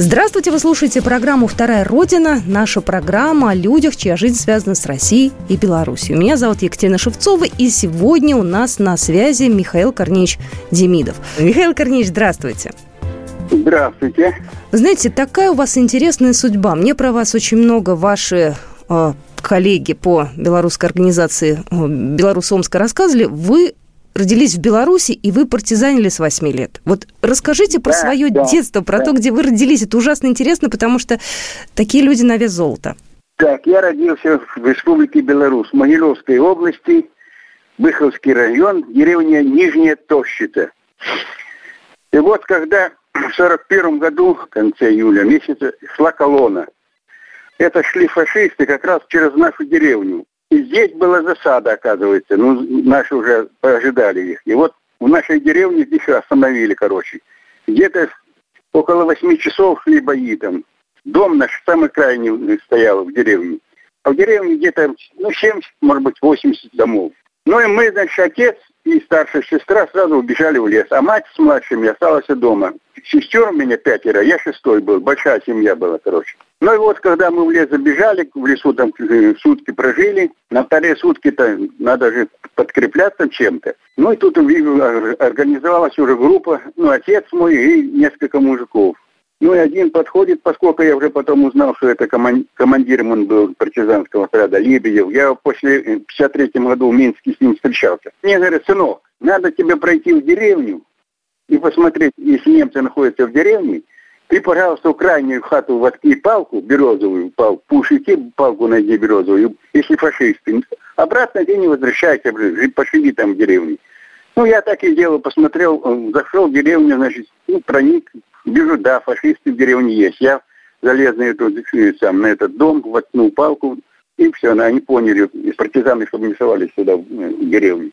Здравствуйте, вы слушаете программу «Вторая Родина». Наша программа о людях, чья жизнь связана с Россией и Беларусью. Меня зовут Екатерина Шевцова, и сегодня у нас на связи Михаил Корнеевич Демидов. Михаил Корнеевич, здравствуйте. Здравствуйте. Знаете, такая у вас интересная судьба. Мне про вас очень много ваши э, коллеги по белорусской организации э, Беларусь-Омска рассказывали. Вы родились в Беларуси, и вы партизанили с 8 лет. Вот расскажите про Да, свое да, детство, про да. то, где вы родились. Это ужасно интересно, потому что такие люди на вес золота. Так, я родился в Республике Беларусь, Могилевской области, Быховский район, деревня Нижняя Тощица. И вот когда в 41 году, в конце июля месяца, шла колонна, это шли фашисты как раз через нашу деревню. И здесь была засада, оказывается. Ну, наши уже ожидали их. И вот в нашей деревне здесь остановили, короче. Где-то около восьми часов шли бои там. Дом наш самый крайний стоял в деревне. А в деревне где-то, ну, 70, может быть, 80 домов. Ну и мы, значит, отец и старшая сестра сразу убежали в лес. А мать с младшими осталась дома. Сестер у меня пятеро, я шестой был. Большая семья была, короче. Ну и вот, когда мы в лес забежали, в лесу там э, сутки прожили, на вторые сутки-то надо же подкрепляться чем-то. Ну и тут организовалась уже группа, ну, отец мой и несколько мужиков. Ну и один подходит, поскольку я уже потом узнал, что это коман- командиром он был партизанского отряда Лебедев. Я после э, в 53 году в Минске с ним встречался. Мне говорит, сынок, надо тебе пройти в деревню и посмотреть, если немцы находятся в деревне, ты, пожалуйста, в крайнюю хату воткни палку, березовую палку, пушите палку найди березовую, если фашисты. Обратно ты не возвращайся, пошли там в деревню. Ну, я так и сделал, посмотрел, э, зашел в деревню, значит, ну, проник, вижу, да, фашисты в деревне есть. Я залез на, эту, сам, на этот дом, воткнул палку, и все, они поняли, партизаны, совались сюда, в, э, деревню.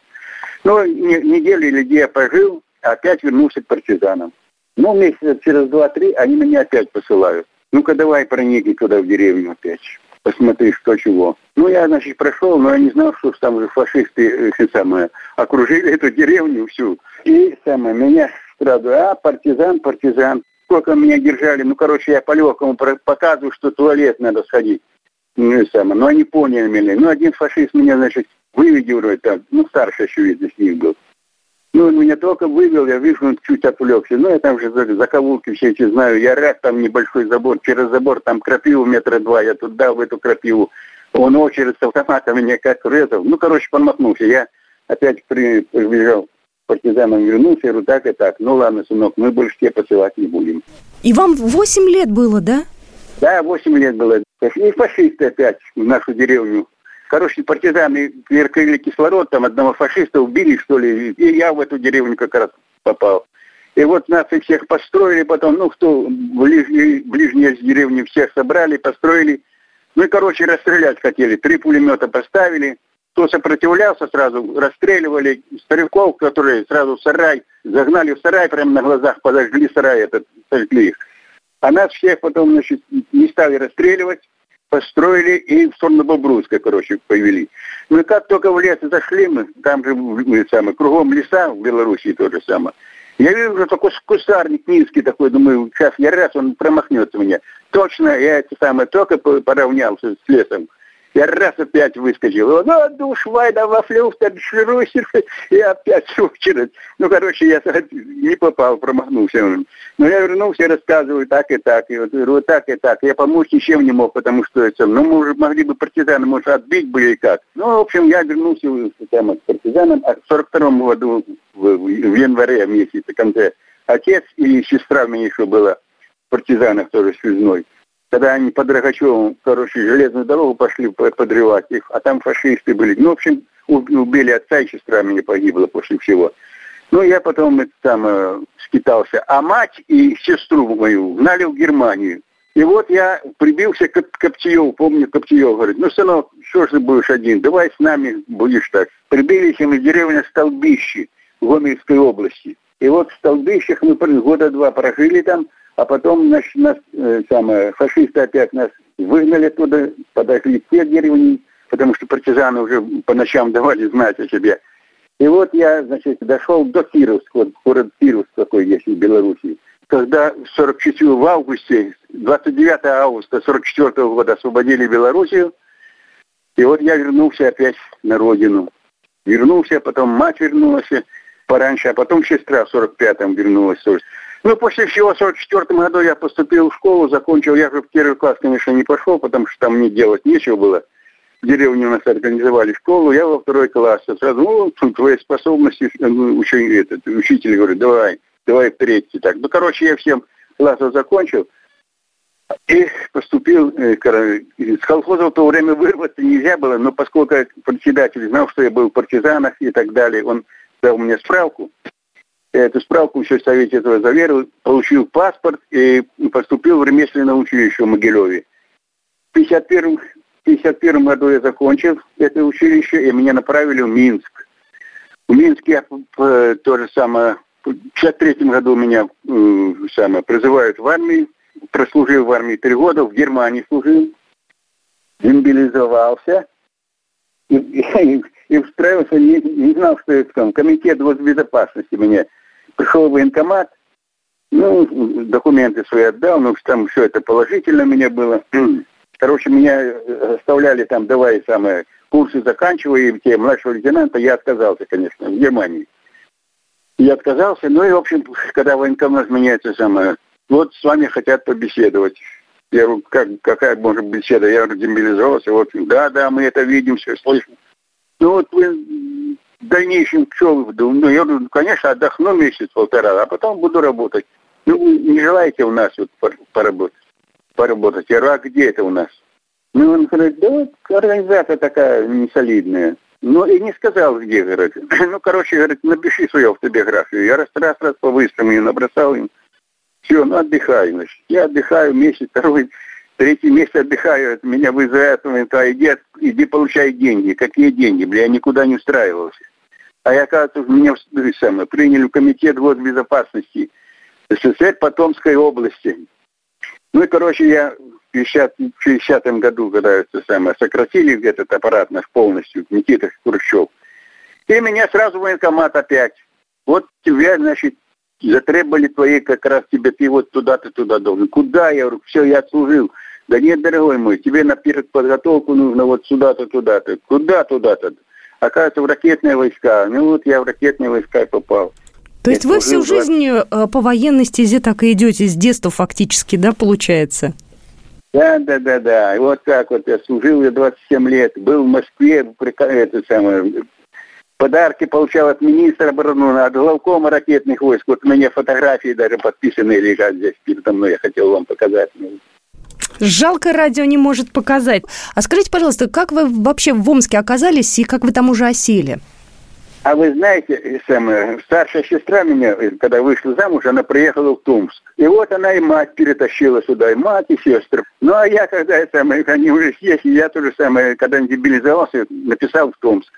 Ну, не- неделю или две я пожил, опять вернулся к партизанам. Ну, месяца через два-три они меня опять посылают. Ну-ка, давай проникни туда, в деревню опять. Посмотри, что чего. Ну, я, значит, прошел, но я не знал, что там же фашисты э, самое, окружили эту деревню всю. И самое, меня сразу, а, партизан, партизан. Сколько меня держали, ну, короче, я по-легкому про- показываю, что туалет надо сходить. Ну, и самое, но они поняли меня. Ну, один фашист меня, значит, выведел вроде так, ну, старший еще, видно, с них был. Ну, он меня только вывел, я вижу, он чуть отвлекся. Ну, я там же за- закоулки все эти знаю. Я раз там небольшой забор, через забор там крапиву метра два, я туда в эту крапиву. Он очередь с автомата меня как резал. Ну, короче, подмахнулся. Я опять при, прибежал к партизанам, вернулся, я говорю, так и так. Ну, ладно, сынок, мы больше тебе посылать не будем. И вам 8 лет было, да? Да, 8 лет было. И фашисты опять в нашу деревню. Короче, партизаны перекрыли кислород, там одного фашиста убили, что ли, и я в эту деревню как раз попал. И вот нас и всех построили потом, ну, кто ближние, ближние деревни всех собрали, построили. Ну и, короче, расстрелять хотели. Три пулемета поставили. Кто сопротивлялся, сразу расстреливали. Стариков, которые сразу в сарай, загнали в сарай, прямо на глазах подожгли сарай этот, сожгли их. А нас всех потом, значит, не стали расстреливать, построили и в сторону Бобруйска, короче, повели. Ну и как только в лес зашли мы, там же мы, самое, кругом леса в Белоруссии то же самое. Я вижу такой кустарник низкий такой, думаю, сейчас я раз, он промахнется мне. Точно, я это самое, только по- поравнялся с лесом. Я раз опять выскочил. Ну, душ, вайда, во флюфтер, шлюсер. И опять очередь. Ну, короче, я не попал, промахнулся. Но я вернулся рассказываю так и так. И вот, вот так и так. Я помочь ничем не мог, потому что это, ну, мы уже могли бы партизаны, может, отбить были и как. Ну, в общем, я вернулся там, к партизанам. А в 42 году, в, в январе месяце, конце, отец и сестра у меня еще была партизанах тоже связной. Когда они по Дрогачеву, короче, железную дорогу пошли по- подрывать их, а там фашисты были. Ну, в общем, уб- убили отца и сестра меня погибла после всего. Ну, я потом там э, скитался. А мать и сестру мою гнали в Германию. И вот я прибился к Коптиеву, помню, Коптиев говорит, ну, сынок, что ж ты будешь один, давай с нами будешь так. Прибились мы в деревне Столбище в Гомельской области. И вот в Столбищах мы года два прожили там, а потом значит, нас, э, самое, фашисты опять нас выгнали туда, подошли те деревни, потому что партизаны уже по ночам давали знать о себе. И вот я, значит, дошел до Кировска, город Кировск такой есть в Беларуси. Когда в 44 в августе, 29 августа 44 года освободили Белоруссию, и вот я вернулся опять на родину. Вернулся, потом мать вернулась пораньше, а потом сестра в 45-м вернулась тоже. Ну, после всего в 44 году я поступил в школу, закончил, я же в первый класс, конечно, не пошел, потому что там мне делать нечего было. В деревне у нас организовали школу, я во второй класс. Я сразу, ну, твои способности, ну, учитель, этот, учитель говорит, давай, давай в третий. Так. Ну, короче, я всем классов закончил. И поступил, э, с колхоза в то время вырваться нельзя было, но поскольку председатель знал, что я был в партизанах и так далее, он дал мне справку. Эту справку еще в Совете этого заверил, получил паспорт и поступил в ремесленное училище в Могилеве. В 51 51 году я закончил это училище, и меня направили в Минск. В Минске я э, то же самое, в 53 году меня э, самое, призывают в армию, прослужил в армии три года, в Германии служил, демобилизовался и, и, и устраивался, не, не знал, что это там, комитет госбезопасности меня. Пришел в военкомат, ну, документы свои отдал, ну, там все это положительно у меня было. Короче, меня оставляли там, давай самое, курсы заканчивая, и те младшего лейтенанта, я отказался, конечно, в Германии. Я отказался, ну и, в общем, когда военкомат меняется самое, вот с вами хотят побеседовать. Я говорю, как, какая может беседа? Я говорю, демобилизовался. Вот, да, да, мы это видим, все слышим. Ну вот вы дальнейшем думаете? Ну, я говорю, конечно, отдохну месяц-полтора, а потом буду работать. Ну, не желаете у нас вот поработать? Поработать. Я говорю, а где это у нас? Ну, он говорит, да вот организация такая несолидная. Ну, и не сказал, где, говорит. Ну, короче, говорит, напиши свою автобиографию. Я раз, раз, раз по-быстрому ее набросал им. Все, ну отдыхаю, значит. Я отдыхаю месяц, второй, третий месяц отдыхаю, меня вызывает, а иди, иди получай деньги. Какие деньги, бля, я никуда не устраивался. А я, оказывается, меня самое, приняли в комитет госбезопасности СССР по Томской области. Ну и, короче, я в 50, 50 году, когда это самое, сократили этот аппарат наш полностью, Никита Хрущев, и меня сразу в военкомат опять. Вот тебя, значит, затребовали твои как раз тебе, ты вот туда, ты туда должен. Куда? Я все, я служил. Да нет, дорогой мой, тебе на подготовку нужно вот сюда-то, туда-то. Куда туда-то? Оказывается, в ракетные войска. Ну вот я в ракетные войска и попал. То есть вы всю жизнь э, по военной стезе так и идете, с детства фактически, да, получается? Да, да, да, да. И вот так вот я служил я 27 лет, был в Москве, это самое, Подарки получал от министра обороны, от главкома ракетных войск. Вот у меня фотографии даже подписанные лежат здесь передо мной. Я хотел вам показать. Жалко, радио не может показать. А скажите, пожалуйста, как вы вообще в Омске оказались и как вы там уже осели? А вы знаете, самое, старшая сестра меня, когда вышла замуж, она приехала в Томск. И вот она и мать перетащила сюда, и мать, и сестры. Ну, а я, когда самое, они уже съесть, я тоже самое, когда дебилизовался, написал в Томск.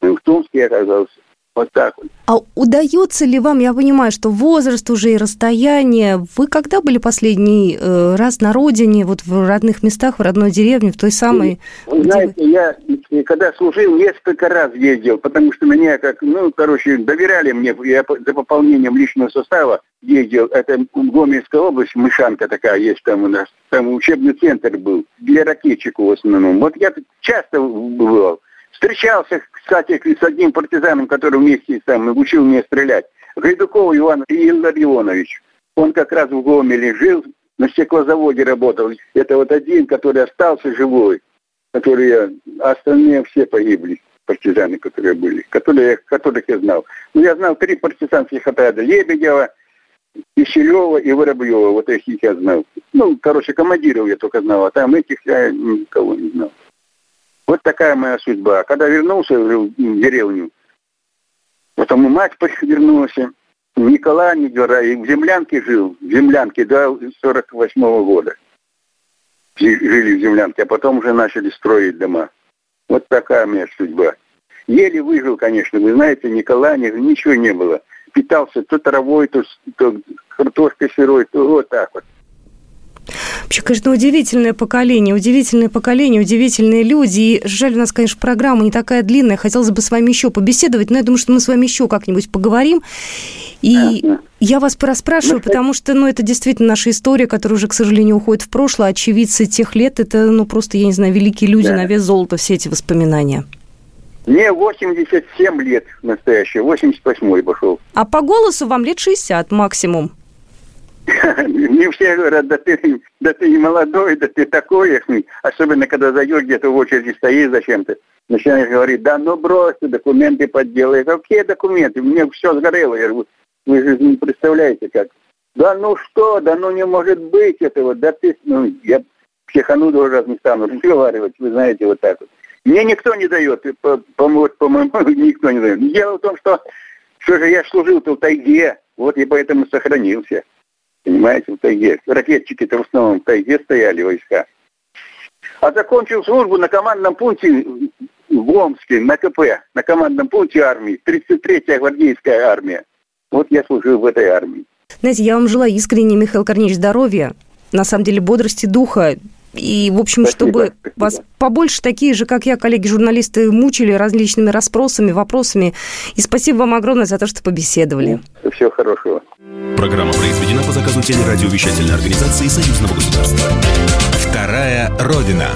Ну, в Томске я оказался. Вот так вот. А удается ли вам, я понимаю, что возраст уже и расстояние, вы когда были последний э, раз на родине, вот в родных местах, в родной деревне, в той самой? Вы знаете, вы... я когда служил, несколько раз ездил, потому что меня как, ну, короче, доверяли мне, я за пополнением личного состава ездил, это Гомельская область, Мышанка такая есть там у нас, там учебный центр был, для ракетчиков в основном. Вот я часто бывал. Встречался, кстати, с одним партизаном, который вместе там учил меня стрелять. Гайдуков Иван Илларионович. Он как раз в Гомеле жил, на стеклозаводе работал. Это вот один, который остался живой, который а остальные все погибли, партизаны, которые были, которые, которых я знал. Ну, я знал три партизанских отряда. Лебедева, Киселева и Воробьева. Вот этих я знал. Ну, короче, командиров я только знал, а там этих я никого не знал. Вот такая моя судьба. Когда вернулся в деревню, потом и мать вернулась, Николай не говоря, и в землянке жил, в землянке до 48 -го года. Жили в землянке, а потом уже начали строить дома. Вот такая у меня судьба. Еле выжил, конечно, вы знаете, Николая ничего не было. питался то травой, то, то картошкой сырой, то вот так вот. Вообще, конечно, удивительное поколение, удивительное поколение, удивительные люди. И жаль, у нас, конечно, программа не такая длинная. Хотелось бы с вами еще побеседовать, но я думаю, что мы с вами еще как-нибудь поговорим. И да, я вас порасспрашиваю, потому что, ну, это действительно наша история, которая уже, к сожалению, уходит в прошлое. Очевидцы тех лет, это, ну, просто, я не знаю, великие люди да. на вес золота, все эти воспоминания. Мне 87 лет настоящее, 88-й пошел. А по голосу вам лет 60 максимум. Не все говорят, да ты, да ты не молодой, да ты такой. Особенно, когда зайдешь где-то в очереди стоишь зачем-то. Начинаешь говорить, да ну брось, документы подделай. Какие документы? Мне все сгорело. Я говорю, вы же не представляете как. Да ну что, да ну не может быть этого. Да ты, ну, я психану два раз не стану разговаривать, вы знаете, вот так вот. Мне никто не дает, по-моему, по, по никто не дает. Дело в том, что все же я служил-то в тайге, вот и поэтому сохранился. Понимаете, в тайге. Ракетчики-то в основном в тайге стояли войска. А закончил службу на командном пункте в Омске, на КП, на командном пункте армии, 33-я гвардейская армия. Вот я служил в этой армии. Знаете, я вам желаю искренне, Михаил Корнеевич, здоровья, на самом деле бодрости духа, и, в общем, спасибо, чтобы спасибо. вас побольше такие же, как я, коллеги-журналисты, мучили различными расспросами, вопросами. И спасибо вам огромное за то, что побеседовали. Всего хорошего. Программа произведена по заказу телерадиовещательной организации Союзного государства. Вторая Родина.